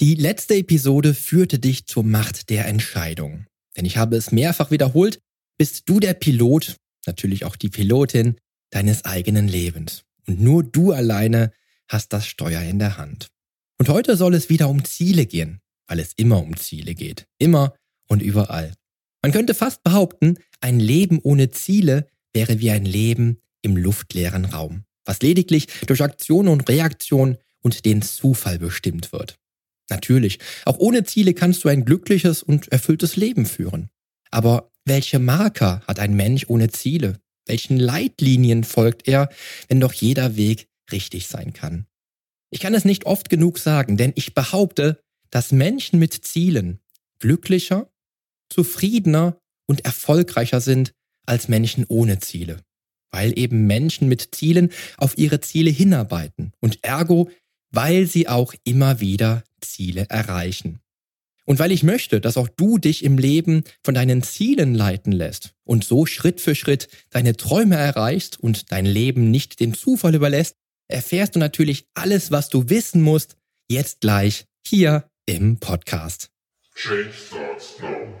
Die letzte Episode führte dich zur Macht der Entscheidung. Denn ich habe es mehrfach wiederholt, bist du der Pilot, natürlich auch die Pilotin deines eigenen Lebens. Und nur du alleine hast das Steuer in der Hand. Und heute soll es wieder um Ziele gehen, weil es immer um Ziele geht. Immer und überall. Man könnte fast behaupten, ein Leben ohne Ziele wäre wie ein Leben im luftleeren Raum, was lediglich durch Aktion und Reaktion und den Zufall bestimmt wird. Natürlich, auch ohne Ziele kannst du ein glückliches und erfülltes Leben führen. Aber welche Marker hat ein Mensch ohne Ziele? Welchen Leitlinien folgt er, wenn doch jeder Weg richtig sein kann? Ich kann es nicht oft genug sagen, denn ich behaupte, dass Menschen mit Zielen glücklicher, zufriedener und erfolgreicher sind als Menschen ohne Ziele, weil eben Menschen mit Zielen auf ihre Ziele hinarbeiten und ergo, weil sie auch immer wieder Ziele erreichen. Und weil ich möchte, dass auch du dich im Leben von deinen Zielen leiten lässt und so Schritt für Schritt deine Träume erreichst und dein Leben nicht dem Zufall überlässt, erfährst du natürlich alles, was du wissen musst, jetzt gleich hier im Podcast. Change starts now.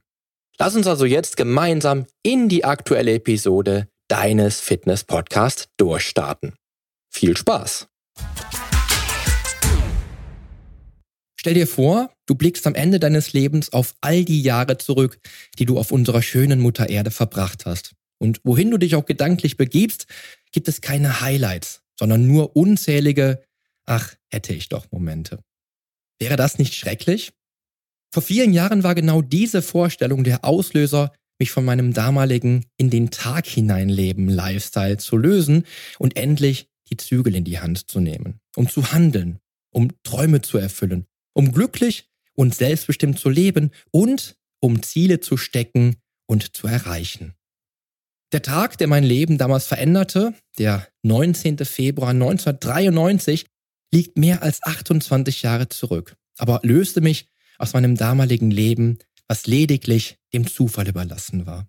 Lass uns also jetzt gemeinsam in die aktuelle Episode deines Fitness-Podcasts durchstarten. Viel Spaß! Stell dir vor, du blickst am Ende deines Lebens auf all die Jahre zurück, die du auf unserer schönen Mutter Erde verbracht hast. Und wohin du dich auch gedanklich begibst, gibt es keine Highlights, sondern nur unzählige, ach, hätte ich doch Momente. Wäre das nicht schrecklich? Vor vielen Jahren war genau diese Vorstellung der Auslöser, mich von meinem damaligen in den Tag hineinleben Lifestyle zu lösen und endlich die Zügel in die Hand zu nehmen, um zu handeln, um Träume zu erfüllen, um glücklich und selbstbestimmt zu leben und um Ziele zu stecken und zu erreichen. Der Tag, der mein Leben damals veränderte, der 19. Februar 1993, liegt mehr als 28 Jahre zurück, aber löste mich aus meinem damaligen Leben, was lediglich dem Zufall überlassen war.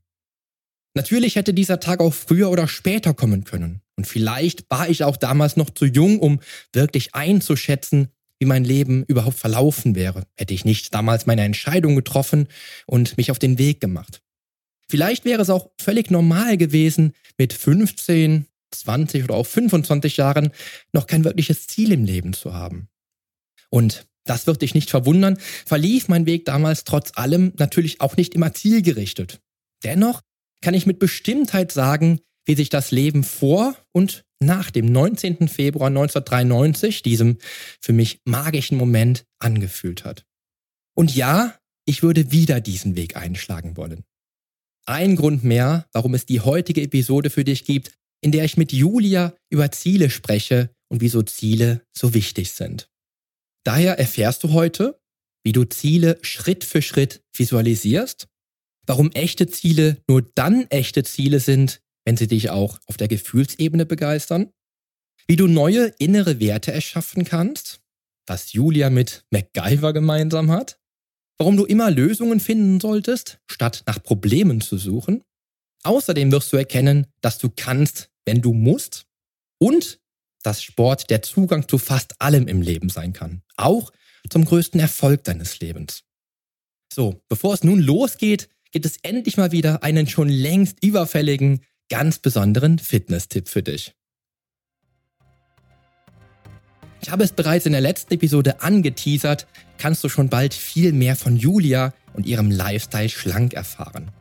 Natürlich hätte dieser Tag auch früher oder später kommen können. Und vielleicht war ich auch damals noch zu jung, um wirklich einzuschätzen, wie mein Leben überhaupt verlaufen wäre, hätte ich nicht damals meine Entscheidung getroffen und mich auf den Weg gemacht. Vielleicht wäre es auch völlig normal gewesen, mit 15, 20 oder auch 25 Jahren noch kein wirkliches Ziel im Leben zu haben. Und das wird dich nicht verwundern, verlief mein Weg damals trotz allem natürlich auch nicht immer zielgerichtet. Dennoch kann ich mit Bestimmtheit sagen, wie sich das Leben vor und nach dem 19. Februar 1993, diesem für mich magischen Moment, angefühlt hat. Und ja, ich würde wieder diesen Weg einschlagen wollen. Ein Grund mehr, warum es die heutige Episode für dich gibt, in der ich mit Julia über Ziele spreche und wieso Ziele so wichtig sind. Daher erfährst du heute, wie du Ziele Schritt für Schritt visualisierst, warum echte Ziele nur dann echte Ziele sind, wenn sie dich auch auf der Gefühlsebene begeistern, wie du neue innere Werte erschaffen kannst, was Julia mit MacGyver gemeinsam hat, warum du immer Lösungen finden solltest, statt nach Problemen zu suchen. Außerdem wirst du erkennen, dass du kannst, wenn du musst und dass Sport der Zugang zu fast allem im Leben sein kann. Auch zum größten Erfolg deines Lebens. So, bevor es nun losgeht, gibt es endlich mal wieder einen schon längst überfälligen, ganz besonderen Fitness-Tipp für dich. Ich habe es bereits in der letzten Episode angeteasert, kannst du schon bald viel mehr von Julia und ihrem Lifestyle schlank erfahren.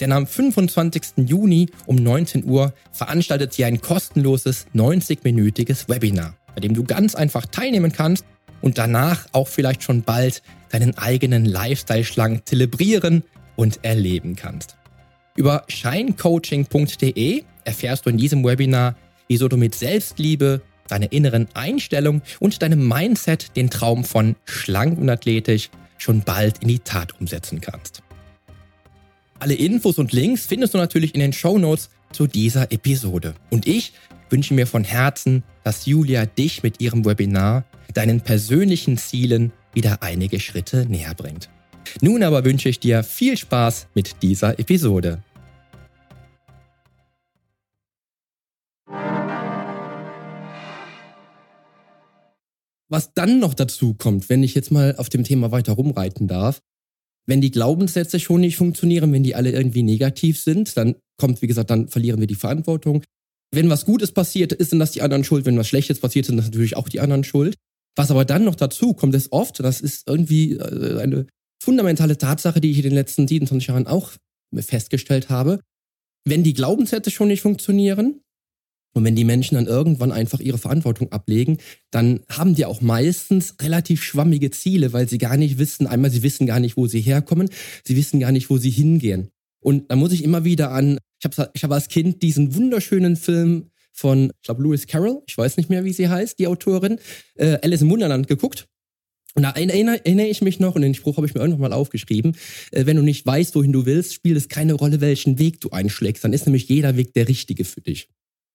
Denn am 25. Juni um 19 Uhr veranstaltet sie ein kostenloses 90-minütiges Webinar, bei dem du ganz einfach teilnehmen kannst und danach auch vielleicht schon bald deinen eigenen Lifestyle schlank zelebrieren und erleben kannst. Über shinecoaching.de erfährst du in diesem Webinar, wieso du mit Selbstliebe, deiner inneren Einstellung und deinem Mindset den Traum von schlank und athletisch schon bald in die Tat umsetzen kannst. Alle Infos und Links findest du natürlich in den Show Notes zu dieser Episode. Und ich wünsche mir von Herzen, dass Julia dich mit ihrem Webinar deinen persönlichen Zielen wieder einige Schritte näher bringt. Nun aber wünsche ich dir viel Spaß mit dieser Episode. Was dann noch dazu kommt, wenn ich jetzt mal auf dem Thema weiter rumreiten darf, wenn die Glaubenssätze schon nicht funktionieren, wenn die alle irgendwie negativ sind, dann kommt, wie gesagt, dann verlieren wir die Verantwortung. Wenn was Gutes passiert, ist dann das die anderen schuld. Wenn was Schlechtes passiert, sind das natürlich auch die anderen schuld. Was aber dann noch dazu kommt, ist oft, das ist irgendwie äh, eine fundamentale Tatsache, die ich in den letzten 27 Jahren auch festgestellt habe, wenn die Glaubenssätze schon nicht funktionieren, und wenn die Menschen dann irgendwann einfach ihre Verantwortung ablegen, dann haben die auch meistens relativ schwammige Ziele, weil sie gar nicht wissen, einmal sie wissen gar nicht, wo sie herkommen, sie wissen gar nicht, wo sie hingehen. Und da muss ich immer wieder an, ich habe ich hab als Kind diesen wunderschönen Film von, ich glaube, Lewis Carroll, ich weiß nicht mehr, wie sie heißt, die Autorin, äh, Alice im Wunderland geguckt. Und da erinnere, erinnere ich mich noch, und den Spruch habe ich mir irgendwann mal aufgeschrieben, äh, wenn du nicht weißt, wohin du willst, spielt es keine Rolle, welchen Weg du einschlägst. Dann ist nämlich jeder Weg der richtige für dich.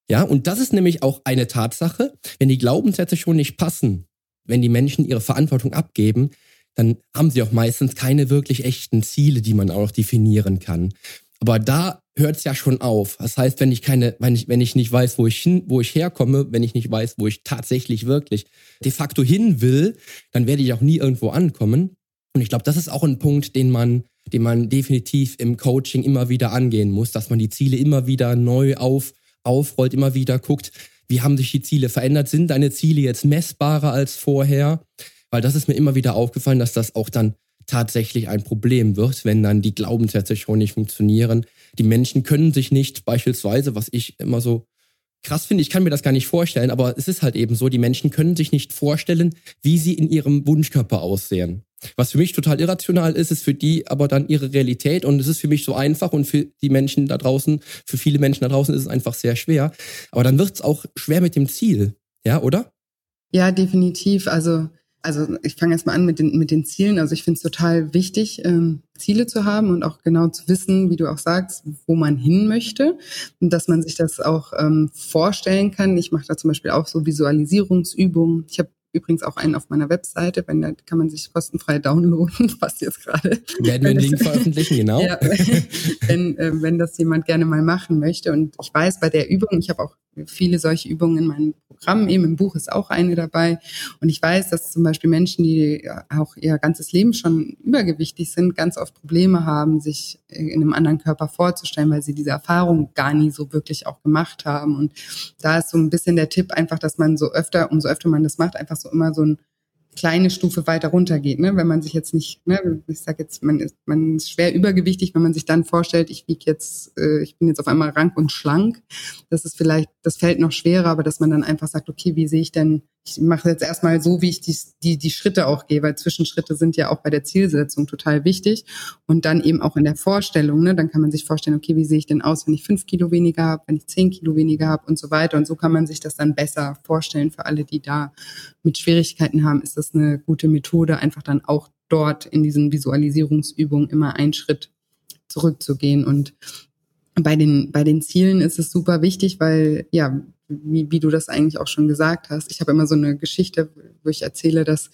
Ja, und das ist nämlich auch eine Tatsache. Wenn die Glaubenssätze schon nicht passen, wenn die Menschen ihre Verantwortung abgeben, dann haben sie auch meistens keine wirklich echten Ziele, die man auch definieren kann. Aber da hört es ja schon auf. Das heißt, wenn ich keine, wenn ich, wenn ich nicht weiß, wo ich hin, wo ich herkomme, wenn ich nicht weiß, wo ich tatsächlich wirklich de facto hin will, dann werde ich auch nie irgendwo ankommen. Und ich glaube, das ist auch ein Punkt, den man, den man definitiv im Coaching immer wieder angehen muss, dass man die Ziele immer wieder neu auf, aufrollt, immer wieder guckt, wie haben sich die Ziele verändert? Sind deine Ziele jetzt messbarer als vorher? Weil das ist mir immer wieder aufgefallen, dass das auch dann tatsächlich ein Problem wird, wenn dann die Glaubenssätze schon nicht funktionieren. Die Menschen können sich nicht beispielsweise, was ich immer so krass finde, ich kann mir das gar nicht vorstellen, aber es ist halt eben so, die Menschen können sich nicht vorstellen, wie sie in ihrem Wunschkörper aussehen. Was für mich total irrational ist, ist für die aber dann ihre Realität und es ist für mich so einfach und für die Menschen da draußen, für viele Menschen da draußen ist es einfach sehr schwer. Aber dann wird es auch schwer mit dem Ziel, ja, oder? Ja, definitiv. Also also ich fange jetzt mal an mit den, mit den Zielen. Also ich finde es total wichtig, ähm, Ziele zu haben und auch genau zu wissen, wie du auch sagst, wo man hin möchte und dass man sich das auch ähm, vorstellen kann. Ich mache da zum Beispiel auch so Visualisierungsübungen. Ich habe übrigens auch einen auf meiner Webseite, wenn da kann man sich kostenfrei downloaden, was jetzt gerade. Werden wir den Link veröffentlichen, genau. Ja, wenn, äh, wenn das jemand gerne mal machen möchte. Und ich weiß, bei der Übung, ich habe auch viele solche Übungen in meinem Programm, eben im Buch ist auch eine dabei. Und ich weiß, dass zum Beispiel Menschen, die auch ihr ganzes Leben schon übergewichtig sind, ganz oft Probleme haben, sich in einem anderen Körper vorzustellen, weil sie diese Erfahrung gar nie so wirklich auch gemacht haben. Und da ist so ein bisschen der Tipp einfach, dass man so öfter, umso öfter man das macht, einfach so immer so ein kleine Stufe weiter runter geht. Ne? Wenn man sich jetzt nicht, ne, ich sage jetzt, man ist, man ist schwer übergewichtig, wenn man sich dann vorstellt, ich wiege jetzt, äh, ich bin jetzt auf einmal rank und schlank. Das ist vielleicht, das fällt noch schwerer, aber dass man dann einfach sagt, okay, wie sehe ich denn ich mache jetzt erstmal so, wie ich die, die, die Schritte auch gehe, weil Zwischenschritte sind ja auch bei der Zielsetzung total wichtig. Und dann eben auch in der Vorstellung, ne, dann kann man sich vorstellen, okay, wie sehe ich denn aus, wenn ich fünf Kilo weniger habe, wenn ich zehn Kilo weniger habe und so weiter. Und so kann man sich das dann besser vorstellen für alle, die da mit Schwierigkeiten haben, ist das eine gute Methode, einfach dann auch dort in diesen Visualisierungsübungen immer einen Schritt zurückzugehen und bei den, bei den Zielen ist es super wichtig, weil ja, wie, wie du das eigentlich auch schon gesagt hast. Ich habe immer so eine Geschichte, wo ich erzähle, dass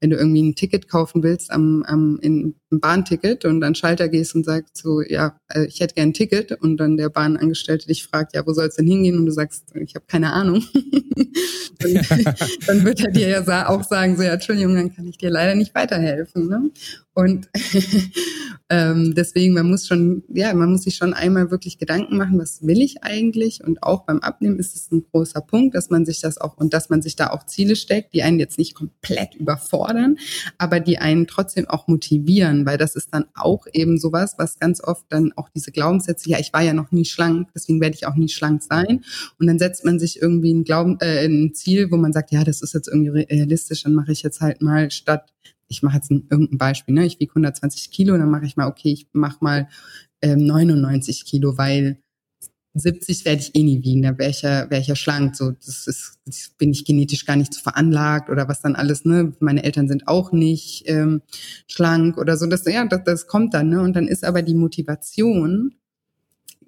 wenn du irgendwie ein Ticket kaufen willst am, am in ein Bahnticket und dann Schalter gehst und sagst so, ja, äh, ich hätte gern ein Ticket und dann der Bahnangestellte dich fragt, ja, wo soll es denn hingehen? Und du sagst, ich habe keine Ahnung. dann, dann wird er dir ja auch sagen, so, ja, Entschuldigung, dann kann ich dir leider nicht weiterhelfen. Ne? Und ähm, deswegen, man muss schon, ja, man muss sich schon einmal wirklich Gedanken machen, was will ich eigentlich? Und auch beim Abnehmen ist es ein großer Punkt, dass man sich das auch und dass man sich da auch Ziele steckt, die einen jetzt nicht komplett überfordern, aber die einen trotzdem auch motivieren verändern, weil das ist dann auch eben sowas, was ganz oft dann auch diese Glaubenssätze, ja, ich war ja noch nie schlank, deswegen werde ich auch nie schlank sein. Und dann setzt man sich irgendwie ein, Glauben, äh, ein Ziel, wo man sagt, ja, das ist jetzt irgendwie realistisch, dann mache ich jetzt halt mal statt ich mache jetzt ein, irgendein Beispiel, ne? ich wiege 120 Kilo, dann mache ich mal, okay, ich mache mal ähm, 99 Kilo, weil 70 werde ich eh nie wiegen, da wäre ich ja, wäre ich ja schlank. So, das ist, das bin ich genetisch gar nicht so veranlagt oder was dann alles, ne? Meine Eltern sind auch nicht ähm, schlank oder so. Das, ja, das, das kommt dann, ne? Und dann ist aber die Motivation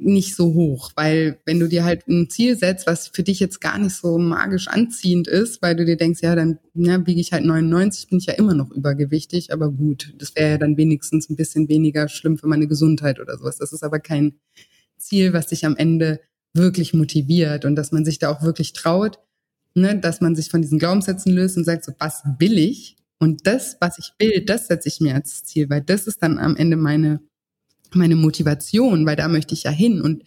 nicht so hoch, weil wenn du dir halt ein Ziel setzt, was für dich jetzt gar nicht so magisch anziehend ist, weil du dir denkst, ja, dann ja, wiege ich halt 99, bin ich ja immer noch übergewichtig, aber gut, das wäre ja dann wenigstens ein bisschen weniger schlimm für meine Gesundheit oder sowas. Das ist aber kein Ziel, was dich am Ende wirklich motiviert und dass man sich da auch wirklich traut, ne, dass man sich von diesen Glaubenssätzen löst und sagt, so, was will ich? Und das, was ich will, das setze ich mir als Ziel, weil das ist dann am Ende meine, meine Motivation, weil da möchte ich ja hin. Und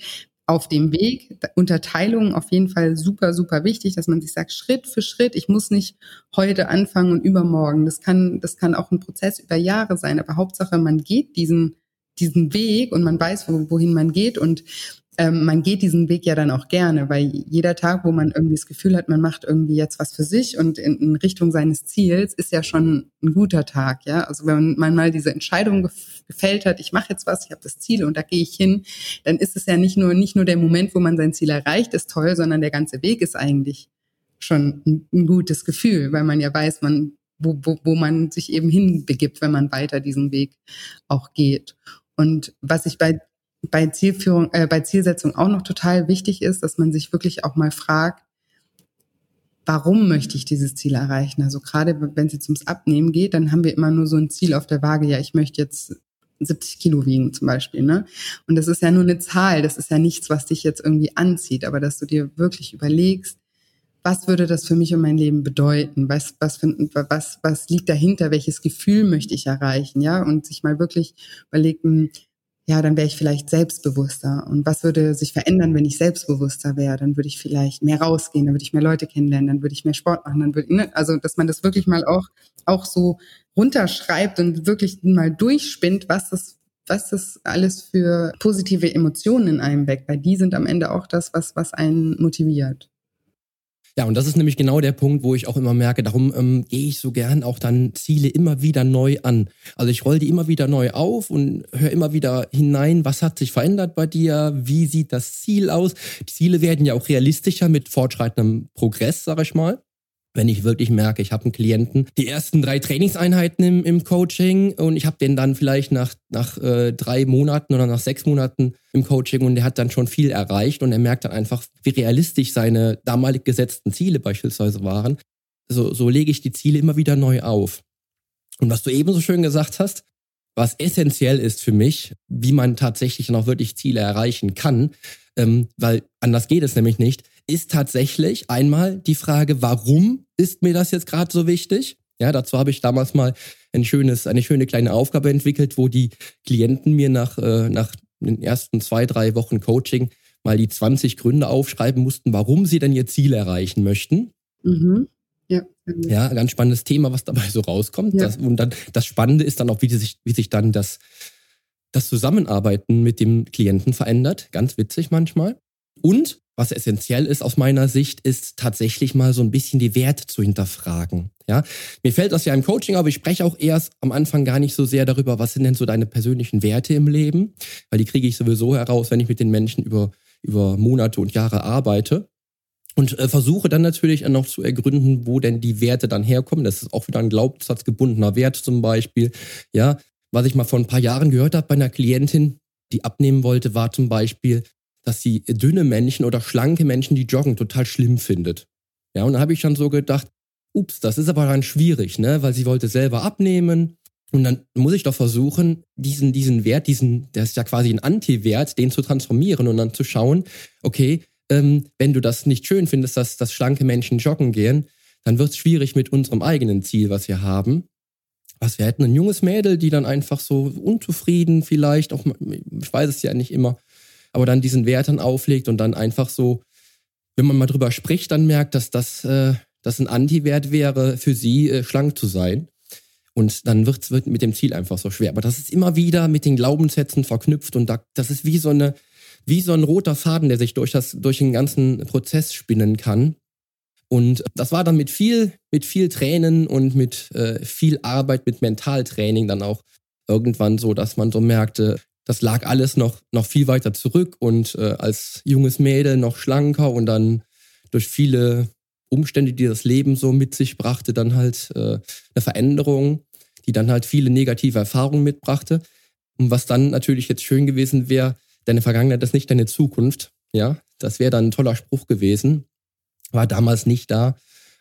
auf dem Weg, Unterteilung auf jeden Fall super, super wichtig, dass man sich sagt, Schritt für Schritt, ich muss nicht heute anfangen und übermorgen. Das kann, das kann auch ein Prozess über Jahre sein, aber Hauptsache, man geht diesen diesen Weg und man weiß, wo, wohin man geht und ähm, man geht diesen Weg ja dann auch gerne, weil jeder Tag, wo man irgendwie das Gefühl hat, man macht irgendwie jetzt was für sich und in, in Richtung seines Ziels, ist ja schon ein guter Tag, ja. Also wenn man mal diese Entscheidung gefällt hat, ich mache jetzt was, ich habe das Ziel und da gehe ich hin, dann ist es ja nicht nur nicht nur der Moment, wo man sein Ziel erreicht, ist toll, sondern der ganze Weg ist eigentlich schon ein, ein gutes Gefühl, weil man ja weiß, man wo, wo, wo man sich eben hinbegibt, wenn man weiter diesen Weg auch geht. Und was ich bei, bei Zielführung, äh, bei Zielsetzung auch noch total wichtig ist, dass man sich wirklich auch mal fragt, warum möchte ich dieses Ziel erreichen? Also gerade wenn es jetzt ums Abnehmen geht, dann haben wir immer nur so ein Ziel auf der Waage. Ja, ich möchte jetzt 70 Kilo wiegen zum Beispiel, ne? Und das ist ja nur eine Zahl. Das ist ja nichts, was dich jetzt irgendwie anzieht. Aber dass du dir wirklich überlegst, was würde das für mich und mein Leben bedeuten? Was, was, für, was, was liegt dahinter? Welches Gefühl möchte ich erreichen? Ja, und sich mal wirklich überlegen, ja, dann wäre ich vielleicht selbstbewusster. Und was würde sich verändern, wenn ich selbstbewusster wäre? Dann würde ich vielleicht mehr rausgehen, dann würde ich mehr Leute kennenlernen, dann würde ich mehr Sport machen, dann würde, ne? also, dass man das wirklich mal auch, auch so runterschreibt und wirklich mal durchspinnt, was das was das alles für positive Emotionen in einem weckt, weil die sind am Ende auch das, was, was einen motiviert. Ja, und das ist nämlich genau der Punkt, wo ich auch immer merke, darum ähm, gehe ich so gern auch dann Ziele immer wieder neu an. Also ich roll die immer wieder neu auf und höre immer wieder hinein, was hat sich verändert bei dir, wie sieht das Ziel aus. Die Ziele werden ja auch realistischer mit fortschreitendem Progress, sag ich mal wenn ich wirklich merke, ich habe einen Klienten, die ersten drei Trainingseinheiten im, im Coaching und ich habe den dann vielleicht nach, nach äh, drei Monaten oder nach sechs Monaten im Coaching und der hat dann schon viel erreicht und er merkt dann einfach, wie realistisch seine damalig gesetzten Ziele beispielsweise waren. So, so lege ich die Ziele immer wieder neu auf. Und was du eben so schön gesagt hast, was essentiell ist für mich, wie man tatsächlich noch wirklich Ziele erreichen kann, ähm, weil anders geht es nämlich nicht, ist tatsächlich einmal die Frage, warum ist mir das jetzt gerade so wichtig? Ja, dazu habe ich damals mal ein schönes, eine schöne kleine Aufgabe entwickelt, wo die Klienten mir nach, äh, nach den ersten zwei, drei Wochen Coaching mal die 20 Gründe aufschreiben mussten, warum sie denn ihr Ziel erreichen möchten. Mhm. Ja, ja, ganz spannendes Thema, was dabei so rauskommt. Ja. Das, und dann das Spannende ist dann auch, wie sich, wie sich dann das, das Zusammenarbeiten mit dem Klienten verändert. Ganz witzig manchmal. Und was essentiell ist aus meiner Sicht, ist tatsächlich mal so ein bisschen die Werte zu hinterfragen. Ja, mir fällt das ja im Coaching, aber ich spreche auch erst am Anfang gar nicht so sehr darüber, was sind denn so deine persönlichen Werte im Leben, weil die kriege ich sowieso heraus, wenn ich mit den Menschen über, über Monate und Jahre arbeite. Und äh, versuche dann natürlich noch zu ergründen, wo denn die Werte dann herkommen. Das ist auch wieder ein glaubenssatzgebundener Wert zum Beispiel. Ja, was ich mal vor ein paar Jahren gehört habe bei einer Klientin, die abnehmen wollte, war zum Beispiel, dass sie dünne Menschen oder schlanke Menschen, die joggen, total schlimm findet. Ja, und da habe ich schon so gedacht, ups, das ist aber dann schwierig, ne? Weil sie wollte selber abnehmen. Und dann muss ich doch versuchen, diesen, diesen Wert, diesen, der ist ja quasi ein Anti-Wert, den zu transformieren und dann zu schauen, okay, ähm, wenn du das nicht schön findest, dass, dass schlanke Menschen joggen gehen, dann wird es schwierig mit unserem eigenen Ziel, was wir haben. Was wir hätten, ein junges Mädel, die dann einfach so unzufrieden vielleicht, auch, ich weiß es ja nicht immer, aber dann diesen Wert dann auflegt und dann einfach so, wenn man mal drüber spricht, dann merkt, dass das, äh, das ein Anti-Wert wäre, für sie äh, schlank zu sein. Und dann wird mit dem Ziel einfach so schwer. Aber das ist immer wieder mit den Glaubenssätzen verknüpft und da, das ist wie so eine, wie so ein roter Faden, der sich durch das, durch den ganzen Prozess spinnen kann. Und das war dann mit viel, mit viel Tränen und mit äh, viel Arbeit, mit Mentaltraining dann auch irgendwann so, dass man so merkte, das lag alles noch, noch viel weiter zurück und äh, als junges Mädel noch schlanker und dann durch viele Umstände, die das Leben so mit sich brachte, dann halt äh, eine Veränderung, die dann halt viele negative Erfahrungen mitbrachte. Und was dann natürlich jetzt schön gewesen wäre, deine Vergangenheit ist nicht deine Zukunft. Ja, das wäre dann ein toller Spruch gewesen. War damals nicht da.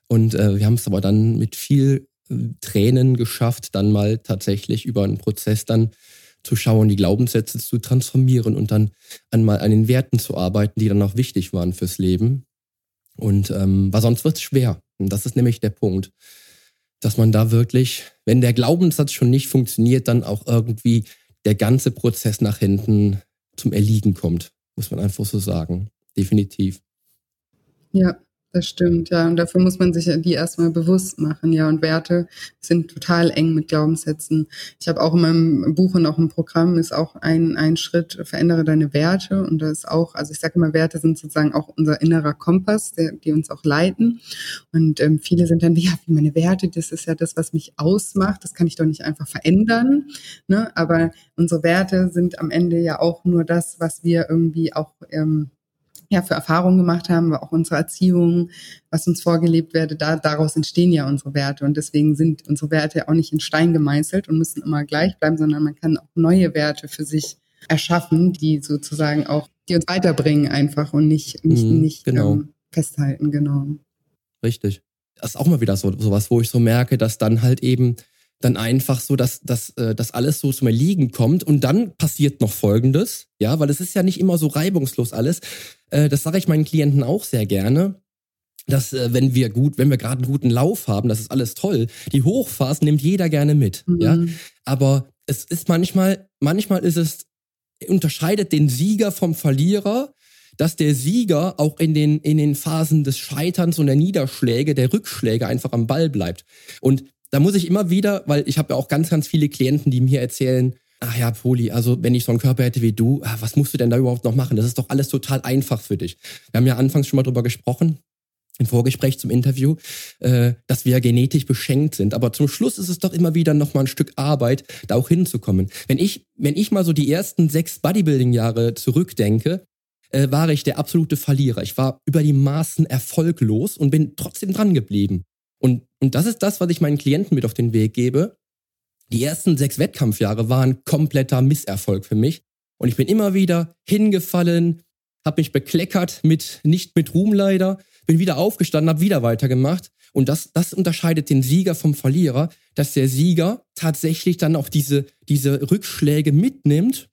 Und äh, wir haben es aber dann mit viel äh, Tränen geschafft, dann mal tatsächlich über einen Prozess dann zu schauen, die Glaubenssätze zu transformieren und dann einmal an den Werten zu arbeiten, die dann auch wichtig waren fürs Leben. Und ähm, weil sonst wird es schwer. Und das ist nämlich der Punkt, dass man da wirklich, wenn der Glaubenssatz schon nicht funktioniert, dann auch irgendwie der ganze Prozess nach hinten zum Erliegen kommt, muss man einfach so sagen. Definitiv. Ja, das stimmt, ja. Und dafür muss man sich die erstmal bewusst machen, ja. Und Werte sind total eng mit Glaubenssätzen. Ich habe auch in meinem Buch und auch im Programm ist auch ein, ein Schritt, verändere deine Werte. Und da ist auch, also ich sage immer, Werte sind sozusagen auch unser innerer Kompass, der, die uns auch leiten. Und ähm, viele sind dann, ja, wie meine Werte, das ist ja das, was mich ausmacht. Das kann ich doch nicht einfach verändern. Ne? Aber unsere Werte sind am Ende ja auch nur das, was wir irgendwie auch ähm, ja, für Erfahrungen gemacht haben, auch unsere Erziehung, was uns vorgelebt werde, da, daraus entstehen ja unsere Werte. Und deswegen sind unsere Werte auch nicht in Stein gemeißelt und müssen immer gleich bleiben, sondern man kann auch neue Werte für sich erschaffen, die sozusagen auch, die uns weiterbringen einfach und nicht, nicht, mhm, nicht genau. ähm, festhalten, genau. Richtig. Das ist auch mal wieder so sowas, wo ich so merke, dass dann halt eben dann einfach so, dass, dass, äh, dass alles so zum Erliegen kommt und dann passiert noch Folgendes, ja, weil es ist ja nicht immer so reibungslos alles. Äh, das sage ich meinen Klienten auch sehr gerne dass äh, wenn wir gut, wenn wir gerade einen guten Lauf haben, das ist alles toll. Die Hochphasen nimmt jeder gerne mit, mhm. ja. Aber es ist manchmal, manchmal ist es unterscheidet den Sieger vom Verlierer, dass der Sieger auch in den in den Phasen des Scheiterns und der Niederschläge, der Rückschläge einfach am Ball bleibt. Und da muss ich immer wieder, weil ich habe ja auch ganz, ganz viele Klienten, die mir erzählen, ach ja, Poli, also wenn ich so einen Körper hätte wie du, ah, was musst du denn da überhaupt noch machen? Das ist doch alles total einfach für dich. Wir haben ja anfangs schon mal drüber gesprochen, im Vorgespräch zum Interview, äh, dass wir genetisch beschenkt sind. Aber zum Schluss ist es doch immer wieder noch mal ein Stück Arbeit, da auch hinzukommen. Wenn ich, wenn ich mal so die ersten sechs Bodybuilding-Jahre zurückdenke, äh, war ich der absolute Verlierer. Ich war über die Maßen erfolglos und bin trotzdem dran geblieben. Und, und das ist das, was ich meinen Klienten mit auf den Weg gebe. Die ersten sechs Wettkampfjahre waren kompletter Misserfolg für mich. Und ich bin immer wieder hingefallen, habe mich bekleckert mit, nicht mit Ruhm leider, bin wieder aufgestanden, habe wieder weitergemacht. Und das, das unterscheidet den Sieger vom Verlierer, dass der Sieger tatsächlich dann auch diese, diese Rückschläge mitnimmt,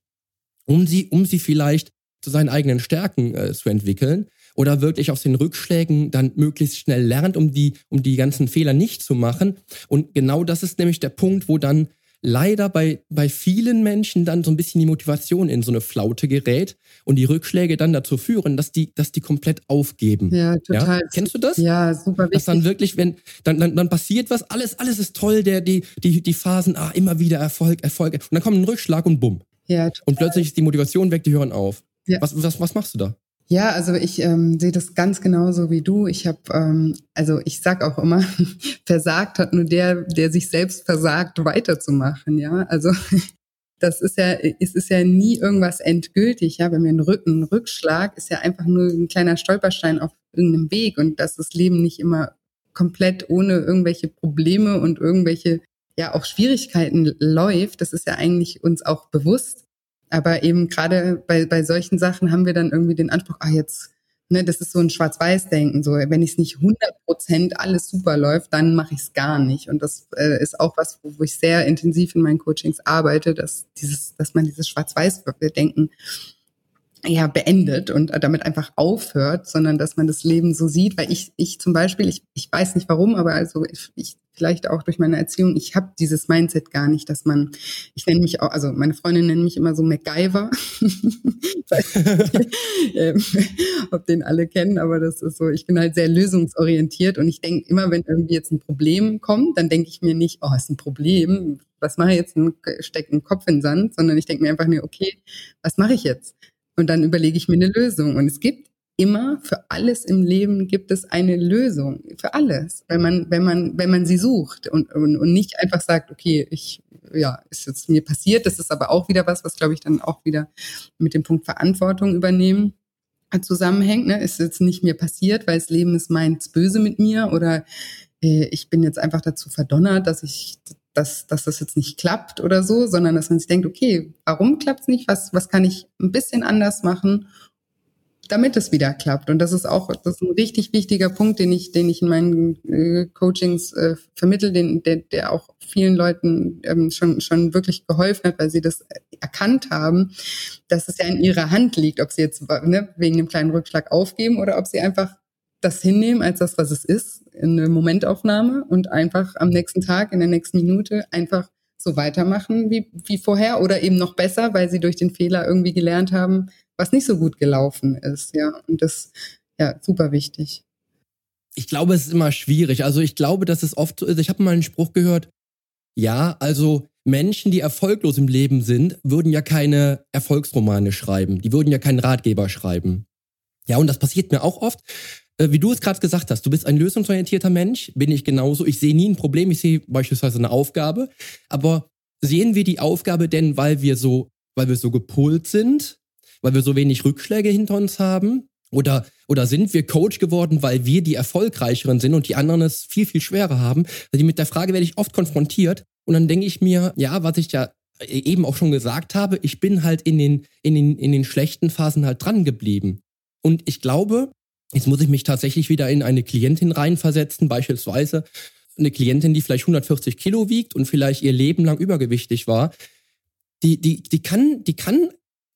um sie, um sie vielleicht zu seinen eigenen Stärken äh, zu entwickeln oder wirklich aus den Rückschlägen dann möglichst schnell lernt, um die, um die ganzen Fehler nicht zu machen. Und genau das ist nämlich der Punkt, wo dann leider bei, bei vielen Menschen dann so ein bisschen die Motivation in so eine Flaute gerät und die Rückschläge dann dazu führen, dass die, dass die komplett aufgeben. Ja, total. Ja? Kennst du das? Ja, super wichtig. Dass dann wirklich, wenn, dann, dann, dann passiert was, alles, alles ist toll, der, die, die, die Phasen, ah, immer wieder Erfolg, Erfolg. Und dann kommt ein Rückschlag und bumm. Ja, total. Und plötzlich ist die Motivation weg, die hören auf. Ja. Was, was, was machst du da? Ja, also ich ähm, sehe das ganz genauso wie du. Ich habe, ähm, also ich sag auch immer, versagt hat nur der, der sich selbst versagt, weiterzumachen. Ja, also das ist ja, es ist ja nie irgendwas endgültig. Ja, wenn wir einen, Rück einen Rückschlag ist ja einfach nur ein kleiner Stolperstein auf irgendeinem Weg und dass das Leben nicht immer komplett ohne irgendwelche Probleme und irgendwelche ja auch Schwierigkeiten läuft. Das ist ja eigentlich uns auch bewusst. Aber eben gerade bei, bei solchen Sachen haben wir dann irgendwie den Anspruch, ah jetzt, ne, das ist so ein Schwarz-Weiß-Denken. So, wenn es nicht 100 Prozent alles super läuft, dann mache ich es gar nicht. Und das äh, ist auch was, wo, wo ich sehr intensiv in meinen Coachings arbeite, dass dieses, dass man dieses Schwarz-Weiß-Denken ja, beendet und damit einfach aufhört, sondern dass man das Leben so sieht, weil ich, ich zum Beispiel, ich, ich weiß nicht warum, aber also ich, ich vielleicht auch durch meine Erziehung, ich habe dieses Mindset gar nicht, dass man, ich nenne mich auch, also meine Freundin nennt mich immer so MacGyver. Ähm, ob den alle kennen, aber das ist so, ich bin halt sehr lösungsorientiert und ich denke immer, wenn irgendwie jetzt ein Problem kommt, dann denke ich mir nicht, oh, ist ein Problem, was mache ich jetzt, stecke einen Kopf in den Sand, sondern ich denke mir einfach nur, okay, was mache ich jetzt? Und dann überlege ich mir eine Lösung. Und es gibt immer für alles im Leben gibt es eine Lösung für alles, wenn man wenn man wenn man sie sucht und und, und nicht einfach sagt, okay, ich ja, ist jetzt mir passiert, das ist aber auch wieder was, was glaube ich dann auch wieder mit dem Punkt Verantwortung übernehmen zusammenhängt, ne? Ist jetzt nicht mir passiert, weil das Leben ist meins böse mit mir oder äh, ich bin jetzt einfach dazu verdonnert, dass ich dass, dass das jetzt nicht klappt oder so, sondern dass man sich denkt, okay, warum klappt es nicht? Was, was kann ich ein bisschen anders machen? damit es wieder klappt. Und das ist auch das ist ein richtig wichtiger Punkt, den ich, den ich in meinen äh, Coachings äh, vermittel, den, der, der auch vielen Leuten ähm, schon, schon wirklich geholfen hat, weil sie das erkannt haben, dass es ja in ihrer Hand liegt, ob sie jetzt ne, wegen dem kleinen Rückschlag aufgeben oder ob sie einfach das hinnehmen als das, was es ist, in eine Momentaufnahme und einfach am nächsten Tag, in der nächsten Minute einfach so weitermachen wie, wie vorher oder eben noch besser, weil sie durch den Fehler irgendwie gelernt haben, was nicht so gut gelaufen ist, ja. Und das, ja, super wichtig. Ich glaube, es ist immer schwierig. Also ich glaube, dass es oft so ist. Ich habe mal einen Spruch gehört. Ja, also Menschen, die erfolglos im Leben sind, würden ja keine Erfolgsromane schreiben. Die würden ja keinen Ratgeber schreiben. Ja, und das passiert mir auch oft. Äh, wie du es gerade gesagt hast, du bist ein lösungsorientierter Mensch, bin ich genauso. Ich sehe nie ein Problem, ich sehe beispielsweise eine Aufgabe. Aber sehen wir die Aufgabe denn, weil wir so, weil wir so gepolt sind? weil wir so wenig Rückschläge hinter uns haben? Oder, oder sind wir Coach geworden, weil wir die Erfolgreicheren sind und die anderen es viel, viel schwerer haben? Also mit der Frage werde ich oft konfrontiert und dann denke ich mir, ja, was ich ja eben auch schon gesagt habe, ich bin halt in den, in den, in den schlechten Phasen halt dran geblieben. Und ich glaube, jetzt muss ich mich tatsächlich wieder in eine Klientin reinversetzen, beispielsweise eine Klientin, die vielleicht 140 Kilo wiegt und vielleicht ihr Leben lang übergewichtig war. Die, die, die kann, die kann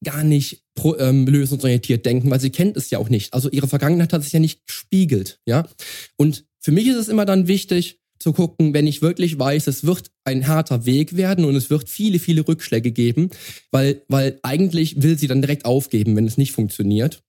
gar nicht pro, ähm, lösungsorientiert denken, weil sie kennt es ja auch nicht. Also ihre Vergangenheit hat sich ja nicht gespiegelt, ja. Und für mich ist es immer dann wichtig zu gucken, wenn ich wirklich weiß, es wird ein harter Weg werden und es wird viele, viele Rückschläge geben, weil, weil eigentlich will sie dann direkt aufgeben, wenn es nicht funktioniert.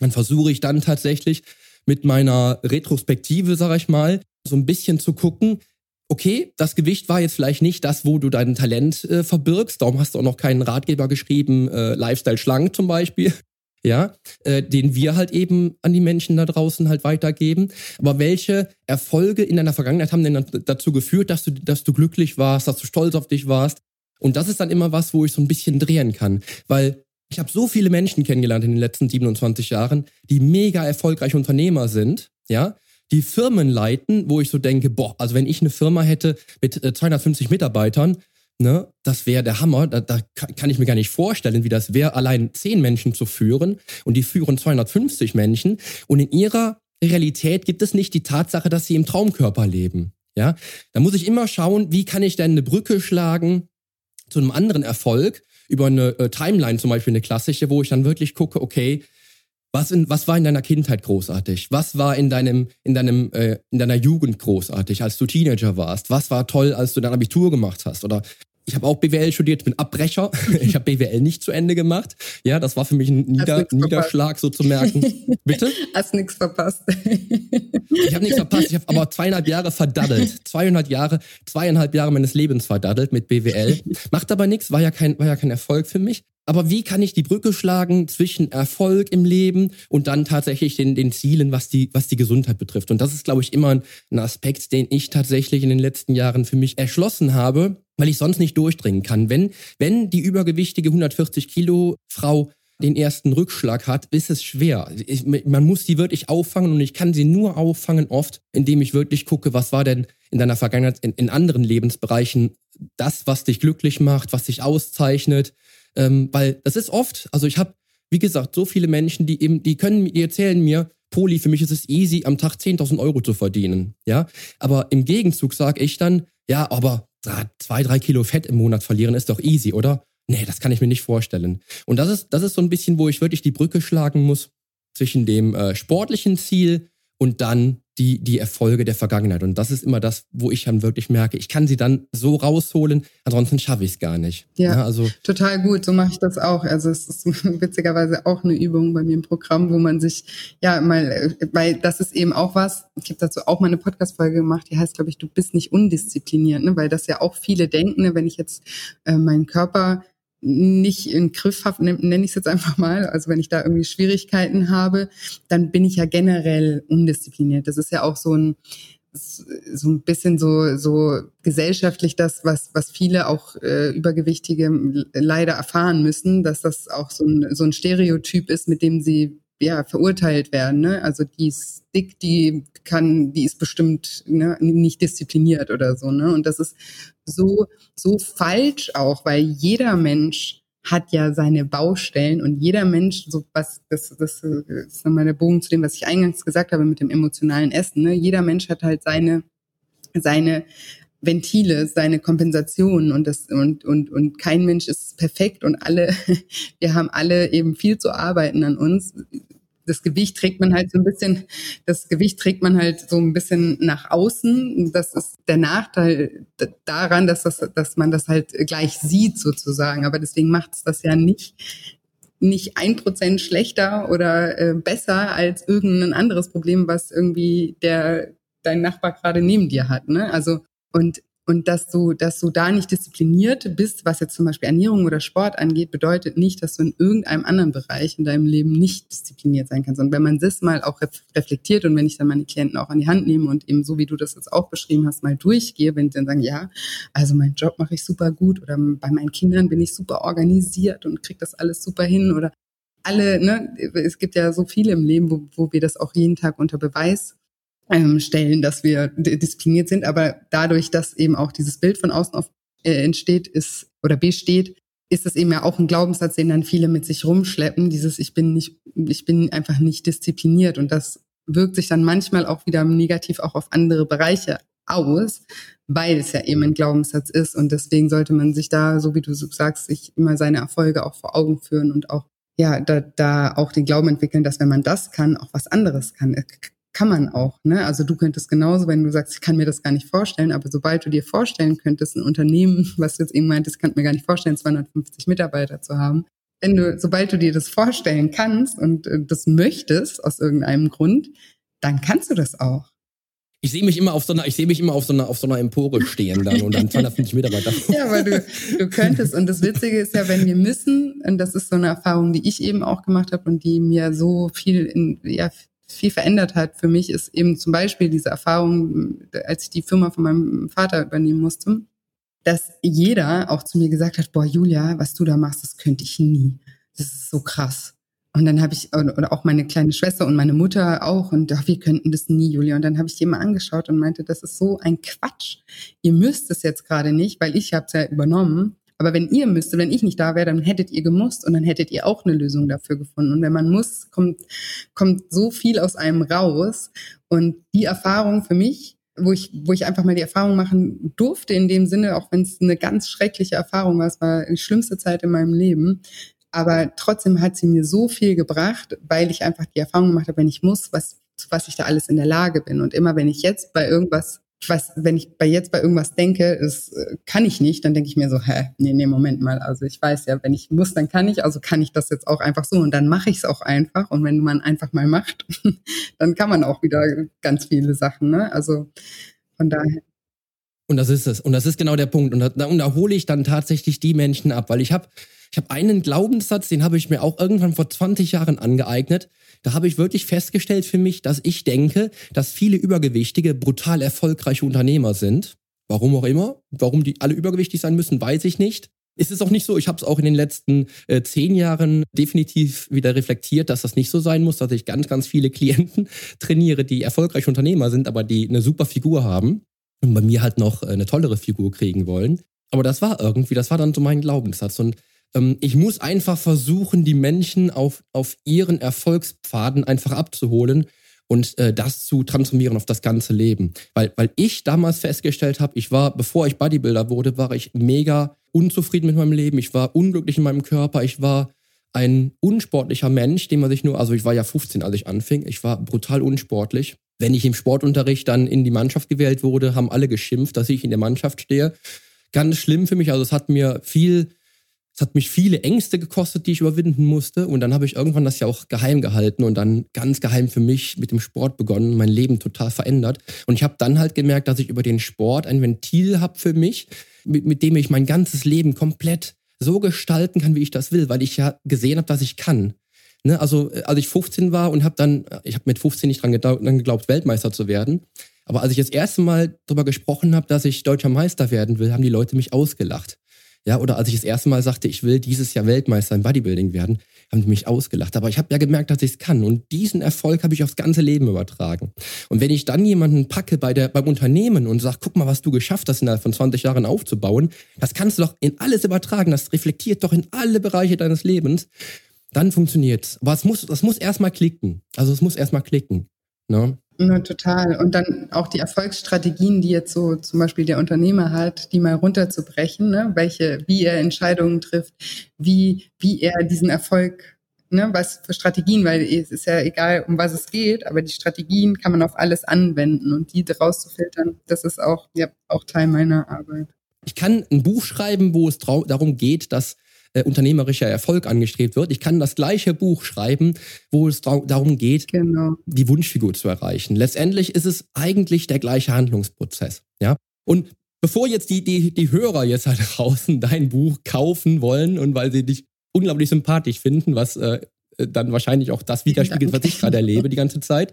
Dann versuche ich dann tatsächlich mit meiner Retrospektive, sag ich mal, so ein bisschen zu gucken, okay, das Gewicht war jetzt vielleicht nicht das, wo du dein Talent äh, verbirgst. Darum hast du auch noch keinen Ratgeber geschrieben, äh, Lifestyle schlank zum Beispiel. Ja, äh, den wir halt eben an die Menschen da draußen halt weitergeben. Aber welche Erfolge in deiner Vergangenheit haben denn dazu geführt, dass du, dass du glücklich warst, dass du stolz auf dich warst? Und das ist dann immer was, wo ich so ein bisschen drehen kann. Weil ich habe so viele Menschen kennengelernt in den letzten 27 Jahren, die mega erfolgreiche Unternehmer sind, ja, die Firmen leiten, wo ich so denke, boah, also wenn ich eine Firma hätte mit 250 äh, Mitarbeitern, ne, das wäre der Hammer. Da, da kann ich mir gar nicht vorstellen, wie das wäre, allein zehn Menschen zu führen und die führen 250 Menschen und in ihrer Realität gibt es nicht die Tatsache, dass sie im Traumkörper leben. Ja, da muss ich immer schauen, wie kann ich denn eine Brücke schlagen zu einem anderen Erfolg über eine äh, Timeline zum Beispiel eine klassische, wo ich dann wirklich gucke, okay, was, in, was war in deiner Kindheit großartig? Was war in deinem, in deinem, äh, in deiner Jugend großartig, als du Teenager warst? Was war toll, als du dein Abitur gemacht hast? Oder ich habe auch BWL studiert, bin Abbrecher. ich habe BWL nicht zu Ende gemacht. Ja, das war für mich ein Nieder Niederschlag, so zu merken. Bitte? Hast nichts verpasst. ich habe nichts verpasst. Ich habe aber zweieinhalb Jahre verdaddelt. Zweieinhalb Jahre, zweieinhalb Jahre meines Lebens verdaddelt mit BWL. Macht aber nichts, war ja kein, war ja kein Erfolg für mich. Aber wie kann ich die Brücke schlagen zwischen Erfolg im Leben und dann tatsächlich den, den Zielen, was die, was die Gesundheit betrifft? Und das ist, glaube ich, immer ein, ein Aspekt, den ich tatsächlich in den letzten Jahren für mich erschlossen habe, weil ich sonst nicht durchdringen kann. Wenn, wenn die übergewichtige 140 Kilo Frau den ersten Rückschlag hat, ist es schwer. Ich, man muss sie wirklich auffangen und ich kann sie nur auffangen oft, indem ich wirklich gucke, was war denn in deiner Vergangenheit in, in anderen Lebensbereichen das, was dich glücklich macht, was dich auszeichnet, ähm, weil das ist oft, also ich habe, wie gesagt, so viele Menschen, die eben, die können, die erzählen mir, Poli, für mich ist es easy, am Tag 10.000 Euro zu verdienen. Ja, aber im Gegenzug sage ich dann, ja, aber zwei, drei Kilo Fett im Monat verlieren ist doch easy, oder? Nee, das kann ich mir nicht vorstellen. Und das ist, das ist so ein bisschen, wo ich wirklich die Brücke schlagen muss zwischen dem äh, sportlichen Ziel und dann die, die Erfolge der Vergangenheit. Und das ist immer das, wo ich dann wirklich merke, ich kann sie dann so rausholen, ansonsten schaffe ich es gar nicht. Ja, ja, also total gut. So mache ich das auch. Also es ist witzigerweise auch eine Übung bei mir im Programm, wo man sich, ja, mal, weil das ist eben auch was, ich habe dazu auch mal eine Podcast-Folge gemacht, die heißt, glaube ich, du bist nicht undiszipliniert, ne? weil das ja auch viele denken, ne? wenn ich jetzt äh, meinen Körper nicht in Griff habe, nenne ich es jetzt einfach mal, also wenn ich da irgendwie Schwierigkeiten habe, dann bin ich ja generell undiszipliniert. Das ist ja auch so ein so ein bisschen so so gesellschaftlich das, was was viele auch äh, übergewichtige leider erfahren müssen, dass das auch so ein so ein Stereotyp ist, mit dem sie ja verurteilt werden. Ne? Also die ist dick, die kann, die ist bestimmt ne, nicht diszipliniert oder so. Ne? Und das ist so so falsch auch, weil jeder Mensch hat ja seine Baustellen und jeder Mensch, so was, das, das ist nochmal der Bogen zu dem, was ich eingangs gesagt habe mit dem emotionalen Essen. Ne? Jeder Mensch hat halt seine seine Ventile, seine Kompensationen und das und und und kein Mensch ist perfekt und alle wir haben alle eben viel zu arbeiten an uns. Das Gewicht trägt man halt so ein bisschen, das Gewicht trägt man halt so ein bisschen nach außen. Das ist der Nachteil daran, dass das, dass man das halt gleich sieht sozusagen. Aber deswegen macht es das ja nicht nicht ein Prozent schlechter oder äh, besser als irgendein anderes Problem, was irgendwie der dein Nachbar gerade neben dir hat. Ne? Also und, und dass du, dass du da nicht diszipliniert bist, was jetzt zum Beispiel Ernährung oder Sport angeht, bedeutet nicht, dass du in irgendeinem anderen Bereich in deinem Leben nicht diszipliniert sein kannst. Und wenn man das mal auch reflektiert und wenn ich dann meine Klienten auch an die Hand nehme und eben so wie du das jetzt auch beschrieben hast, mal durchgehe, wenn sie dann sagen, ja, also meinen Job mache ich super gut oder bei meinen Kindern bin ich super organisiert und kriege das alles super hin oder alle, ne, es gibt ja so viele im Leben, wo, wo wir das auch jeden Tag unter Beweis ähm, stellen, dass wir diszipliniert sind. Aber dadurch, dass eben auch dieses Bild von außen auf, äh, entsteht, ist oder besteht, ist es eben ja auch ein Glaubenssatz, den dann viele mit sich rumschleppen. Dieses Ich bin nicht, ich bin einfach nicht diszipliniert. Und das wirkt sich dann manchmal auch wieder negativ auch auf andere Bereiche aus, weil es ja eben ein Glaubenssatz ist. Und deswegen sollte man sich da, so wie du sagst, sich immer seine Erfolge auch vor Augen führen und auch ja, da, da auch den Glauben entwickeln, dass wenn man das kann, auch was anderes kann kann man auch. Ne? Also du könntest genauso, wenn du sagst, ich kann mir das gar nicht vorstellen, aber sobald du dir vorstellen könntest, ein Unternehmen, was du jetzt eben meintest, kann mir gar nicht vorstellen, 250 Mitarbeiter zu haben. Wenn du, sobald du dir das vorstellen kannst und äh, das möchtest aus irgendeinem Grund, dann kannst du das auch. Ich sehe mich immer auf so einer, ich sehe mich immer auf so einer, auf so einer Empore stehen dann und dann 250 Mitarbeiter. ja, aber du, du könntest. Und das Witzige ist ja, wenn wir müssen, und das ist so eine Erfahrung, die ich eben auch gemacht habe und die mir so viel in, ja, viel verändert hat für mich, ist eben zum Beispiel diese Erfahrung, als ich die Firma von meinem Vater übernehmen musste, dass jeder auch zu mir gesagt hat, boah, Julia, was du da machst, das könnte ich nie. Das ist so krass. Und dann habe ich, oder auch meine kleine Schwester und meine Mutter auch, und ach, wir könnten das nie, Julia. Und dann habe ich die immer angeschaut und meinte, das ist so ein Quatsch. Ihr müsst es jetzt gerade nicht, weil ich habe es ja übernommen. Aber wenn ihr müsstet, wenn ich nicht da wäre, dann hättet ihr gemusst und dann hättet ihr auch eine Lösung dafür gefunden. Und wenn man muss, kommt, kommt so viel aus einem raus. Und die Erfahrung für mich, wo ich, wo ich einfach mal die Erfahrung machen durfte, in dem Sinne, auch wenn es eine ganz schreckliche Erfahrung war, es war die schlimmste Zeit in meinem Leben. Aber trotzdem hat sie mir so viel gebracht, weil ich einfach die Erfahrung gemacht habe, wenn ich muss, was, zu was ich da alles in der Lage bin. Und immer wenn ich jetzt bei irgendwas weiß, wenn ich bei jetzt bei irgendwas denke, das äh, kann ich nicht, dann denke ich mir so, hä, nee, nee, Moment mal. Also ich weiß ja, wenn ich muss, dann kann ich, also kann ich das jetzt auch einfach so und dann mache ich es auch einfach. Und wenn man einfach mal macht, dann kann man auch wieder ganz viele Sachen. Ne? Also von daher. Und das ist es. Und das ist genau der Punkt. Und da, und da hole ich dann tatsächlich die Menschen ab, weil ich habe ich hab einen Glaubenssatz, den habe ich mir auch irgendwann vor 20 Jahren angeeignet. Da habe ich wirklich festgestellt für mich, dass ich denke, dass viele Übergewichtige brutal erfolgreiche Unternehmer sind. Warum auch immer. Warum die alle übergewichtig sein müssen, weiß ich nicht. Es ist auch nicht so, ich habe es auch in den letzten äh, zehn Jahren definitiv wieder reflektiert, dass das nicht so sein muss, dass ich ganz, ganz viele Klienten trainiere, die erfolgreiche Unternehmer sind, aber die eine super Figur haben und bei mir halt noch äh, eine tollere Figur kriegen wollen. Aber das war irgendwie, das war dann so mein Glaubenssatz. Und ich muss einfach versuchen, die Menschen auf, auf ihren Erfolgspfaden einfach abzuholen und äh, das zu transformieren auf das ganze Leben. Weil, weil ich damals festgestellt habe, ich war, bevor ich Bodybuilder wurde, war ich mega unzufrieden mit meinem Leben. Ich war unglücklich in meinem Körper. Ich war ein unsportlicher Mensch, den man sich nur, also ich war ja 15, als ich anfing. Ich war brutal unsportlich. Wenn ich im Sportunterricht dann in die Mannschaft gewählt wurde, haben alle geschimpft, dass ich in der Mannschaft stehe. Ganz schlimm für mich. Also es hat mir viel es hat mich viele Ängste gekostet, die ich überwinden musste. Und dann habe ich irgendwann das ja auch geheim gehalten und dann ganz geheim für mich mit dem Sport begonnen, mein Leben total verändert. Und ich habe dann halt gemerkt, dass ich über den Sport ein Ventil habe für mich, mit, mit dem ich mein ganzes Leben komplett so gestalten kann, wie ich das will, weil ich ja gesehen habe, dass ich kann. Ne? Also als ich 15 war und habe dann, ich habe mit 15 nicht dran geglaubt, geglaubt, Weltmeister zu werden. Aber als ich das erste Mal darüber gesprochen habe, dass ich deutscher Meister werden will, haben die Leute mich ausgelacht. Ja, oder als ich das erste Mal sagte, ich will dieses Jahr Weltmeister im Bodybuilding werden, haben die mich ausgelacht. Aber ich habe ja gemerkt, dass ich es kann. Und diesen Erfolg habe ich aufs ganze Leben übertragen. Und wenn ich dann jemanden packe bei der, beim Unternehmen und sage, guck mal, was du geschafft hast, innerhalb von 20 Jahren aufzubauen, das kannst du doch in alles übertragen. Das reflektiert doch in alle Bereiche deines Lebens. Dann funktioniert's. Aber es muss, muss erstmal klicken. Also es muss erstmal klicken. Ne? Ja, total. Und dann auch die Erfolgsstrategien, die jetzt so zum Beispiel der Unternehmer hat, die mal runterzubrechen, ne? welche, wie er Entscheidungen trifft, wie, wie er diesen Erfolg, ne, was für Strategien, weil es ist ja egal, um was es geht, aber die Strategien kann man auf alles anwenden und die rauszufiltern, das ist auch, ja, auch Teil meiner Arbeit. Ich kann ein Buch schreiben, wo es darum geht, dass äh, unternehmerischer Erfolg angestrebt wird. Ich kann das gleiche Buch schreiben, wo es darum geht, genau. die Wunschfigur zu erreichen. Letztendlich ist es eigentlich der gleiche Handlungsprozess. Ja? Und bevor jetzt die, die, die Hörer jetzt halt draußen dein Buch kaufen wollen und weil sie dich unglaublich sympathisch finden, was äh, dann wahrscheinlich auch das widerspiegelt, was ich gerade erlebe die ganze Zeit.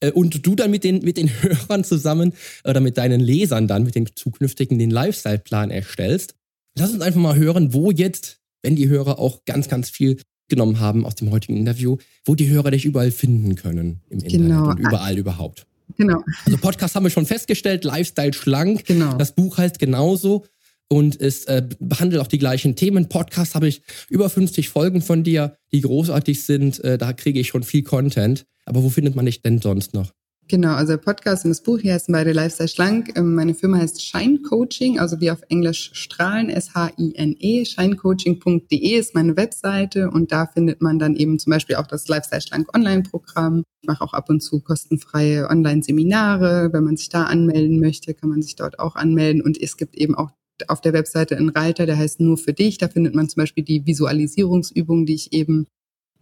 Äh, und du dann mit den, mit den Hörern zusammen oder mit deinen Lesern dann, mit den zukünftigen, den Lifestyle-Plan erstellst. Lass uns einfach mal hören, wo jetzt wenn die Hörer auch ganz, ganz viel genommen haben aus dem heutigen Interview, wo die Hörer dich überall finden können im Internet genau. und überall überhaupt. Genau. Also Podcast haben wir schon festgestellt, Lifestyle schlank. Genau. Das Buch heißt genauso und es äh, behandelt auch die gleichen Themen. Podcast habe ich über 50 Folgen von dir, die großartig sind. Äh, da kriege ich schon viel Content. Aber wo findet man dich denn sonst noch? Genau, also der Podcast und das Buch hier heißen beide Lifestyle Schlank. Ähm, meine Firma heißt Shine Coaching, also wie auf Englisch strahlen, S-H-I-N-E. Shinecoaching.de ist meine Webseite und da findet man dann eben zum Beispiel auch das Lifestyle Schlank Online-Programm. Ich mache auch ab und zu kostenfreie Online-Seminare. Wenn man sich da anmelden möchte, kann man sich dort auch anmelden. Und es gibt eben auch auf der Webseite einen Reiter, der heißt nur für dich. Da findet man zum Beispiel die Visualisierungsübungen, die ich eben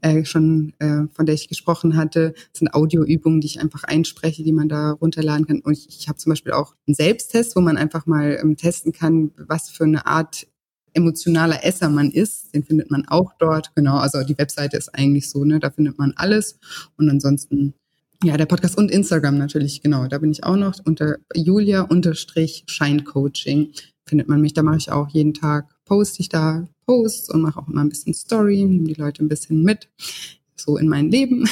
äh, schon, äh, von der ich gesprochen hatte. Das sind Audioübungen, die ich einfach einspreche, die man da runterladen kann. Und ich, ich habe zum Beispiel auch einen Selbsttest, wo man einfach mal ähm, testen kann, was für eine Art emotionaler Esser man ist. Den findet man auch dort. Genau, also die Webseite ist eigentlich so, ne? Da findet man alles. Und ansonsten ja, der Podcast und Instagram natürlich, genau. Da bin ich auch noch unter Julia-Scheincoaching findet man mich. Da mache ich auch jeden Tag, poste ich da Posts und mache auch immer ein bisschen Story, nehme die Leute ein bisschen mit, so in mein Leben.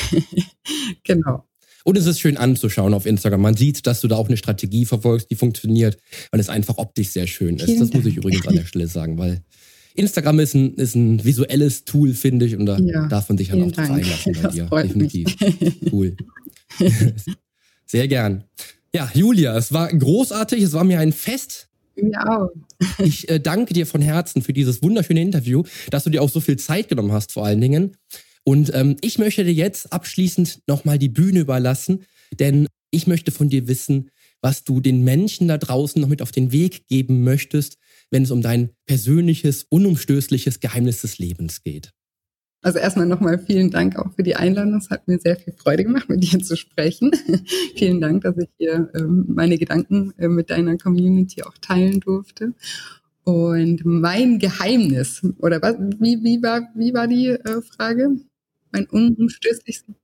genau. Und es ist schön anzuschauen auf Instagram. Man sieht, dass du da auch eine Strategie verfolgst, die funktioniert, weil es einfach optisch sehr schön ist. Vielen das Dank. muss ich übrigens an der Stelle sagen, weil Instagram ist ein, ist ein visuelles Tool, finde ich, und da ja, darf man sich halt auch drauf einlassen bei dir. Definitiv. cool. sehr gern. Ja, Julia, es war großartig, es war mir ein Fest, mir auch. Ich äh, danke dir von Herzen für dieses wunderschöne Interview, dass du dir auch so viel Zeit genommen hast, vor allen Dingen. Und ähm, ich möchte dir jetzt abschließend nochmal die Bühne überlassen, denn ich möchte von dir wissen, was du den Menschen da draußen noch mit auf den Weg geben möchtest, wenn es um dein persönliches, unumstößliches Geheimnis des Lebens geht. Also erstmal nochmal vielen Dank auch für die Einladung. Es hat mir sehr viel Freude gemacht, mit dir zu sprechen. vielen Dank, dass ich hier ähm, meine Gedanken äh, mit deiner Community auch teilen durfte. Und mein Geheimnis, oder was, wie, wie, war, wie war die äh, Frage? Mein unumstößlichstes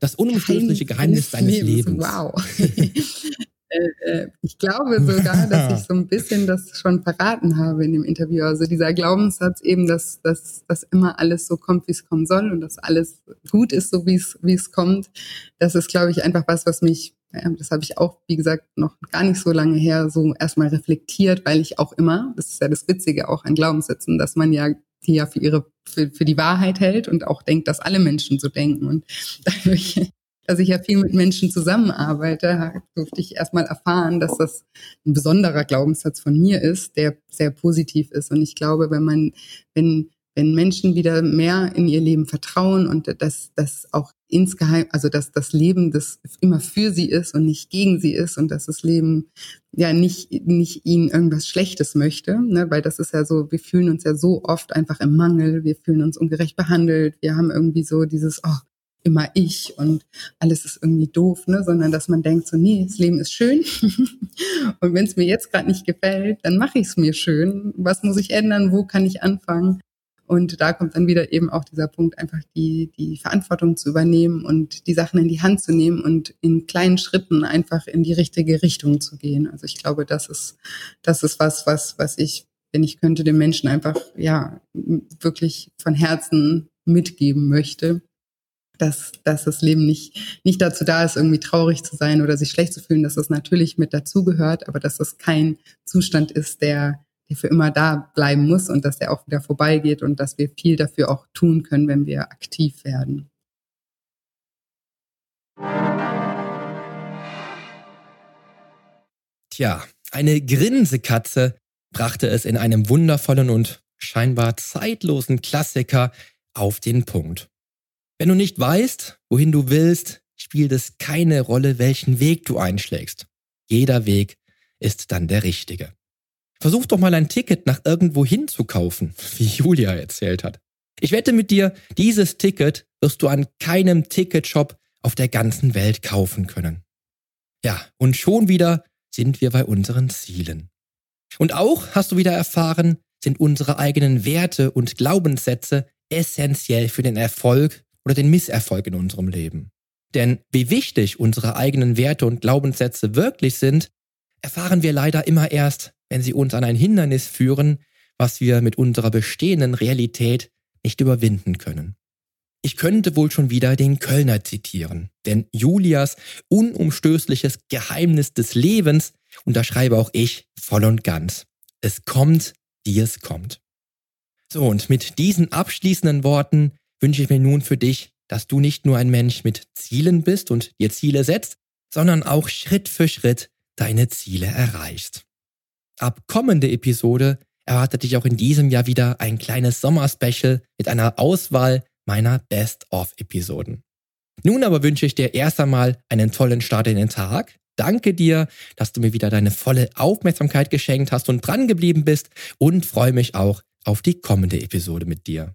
das unumstößliche Geheimnis, Geheimnis deines Lebens. Lebens. Wow. Äh, äh, ich glaube sogar, dass ich so ein bisschen das schon verraten habe in dem Interview. Also dieser Glaubenssatz eben, dass, dass, dass immer alles so kommt, wie es kommen soll und dass alles gut ist, so wie es, wie es kommt. Das ist, glaube ich, einfach was, was mich, das habe ich auch, wie gesagt, noch gar nicht so lange her so erstmal reflektiert, weil ich auch immer, das ist ja das Witzige auch an Glaubenssätzen, dass man ja die ja für ihre, für, für die Wahrheit hält und auch denkt, dass alle Menschen so denken. Und dadurch dass ich ja viel mit Menschen zusammenarbeite, durfte ich erstmal erfahren, dass das ein besonderer Glaubenssatz von mir ist, der sehr positiv ist. Und ich glaube, wenn man, wenn wenn Menschen wieder mehr in ihr Leben vertrauen und dass das auch insgeheim, also dass das Leben das immer für sie ist und nicht gegen sie ist und dass das Leben ja nicht nicht ihnen irgendwas Schlechtes möchte, ne? weil das ist ja so, wir fühlen uns ja so oft einfach im Mangel, wir fühlen uns ungerecht behandelt, wir haben irgendwie so dieses, oh, immer ich und alles ist irgendwie doof, ne? sondern dass man denkt so, nee, das Leben ist schön und wenn es mir jetzt gerade nicht gefällt, dann mache ich es mir schön. Was muss ich ändern? Wo kann ich anfangen? Und da kommt dann wieder eben auch dieser Punkt, einfach die, die Verantwortung zu übernehmen und die Sachen in die Hand zu nehmen und in kleinen Schritten einfach in die richtige Richtung zu gehen. Also ich glaube, das ist, das ist was, was, was ich, wenn ich könnte, den Menschen einfach, ja, wirklich von Herzen mitgeben möchte. Dass, dass das Leben nicht, nicht dazu da ist, irgendwie traurig zu sein oder sich schlecht zu fühlen, dass das natürlich mit dazugehört, aber dass das kein Zustand ist, der, der für immer da bleiben muss und dass der auch wieder vorbeigeht und dass wir viel dafür auch tun können, wenn wir aktiv werden. Tja, eine Grinsekatze brachte es in einem wundervollen und scheinbar zeitlosen Klassiker auf den Punkt. Wenn du nicht weißt, wohin du willst, spielt es keine Rolle, welchen Weg du einschlägst. Jeder Weg ist dann der richtige. Versuch doch mal ein Ticket nach irgendwo hin zu kaufen, wie Julia erzählt hat. Ich wette mit dir, dieses Ticket wirst du an keinem Ticketshop auf der ganzen Welt kaufen können. Ja, und schon wieder sind wir bei unseren Zielen. Und auch, hast du wieder erfahren, sind unsere eigenen Werte und Glaubenssätze essentiell für den Erfolg oder den Misserfolg in unserem Leben. Denn wie wichtig unsere eigenen Werte und Glaubenssätze wirklich sind, erfahren wir leider immer erst, wenn sie uns an ein Hindernis führen, was wir mit unserer bestehenden Realität nicht überwinden können. Ich könnte wohl schon wieder den Kölner zitieren, denn Julias unumstößliches Geheimnis des Lebens unterschreibe auch ich voll und ganz. Es kommt, wie es kommt. So, und mit diesen abschließenden Worten wünsche ich mir nun für dich, dass du nicht nur ein Mensch mit Zielen bist und dir Ziele setzt, sondern auch Schritt für Schritt deine Ziele erreichst. Ab kommende Episode erwartet dich auch in diesem Jahr wieder ein kleines Sommerspecial mit einer Auswahl meiner Best-of-Episoden. Nun aber wünsche ich dir erst einmal einen tollen Start in den Tag. Danke dir, dass du mir wieder deine volle Aufmerksamkeit geschenkt hast und dran geblieben bist und freue mich auch auf die kommende Episode mit dir.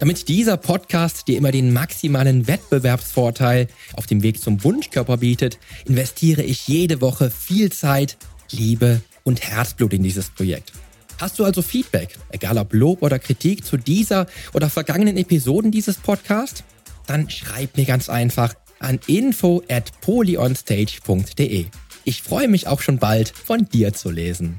Damit dieser Podcast dir immer den maximalen Wettbewerbsvorteil auf dem Weg zum Wunschkörper bietet, investiere ich jede Woche viel Zeit, Liebe und Herzblut in dieses Projekt. Hast du also Feedback, egal ob Lob oder Kritik zu dieser oder vergangenen Episoden dieses Podcasts? Dann schreib mir ganz einfach an info at polyonstage.de. Ich freue mich auch schon bald von dir zu lesen.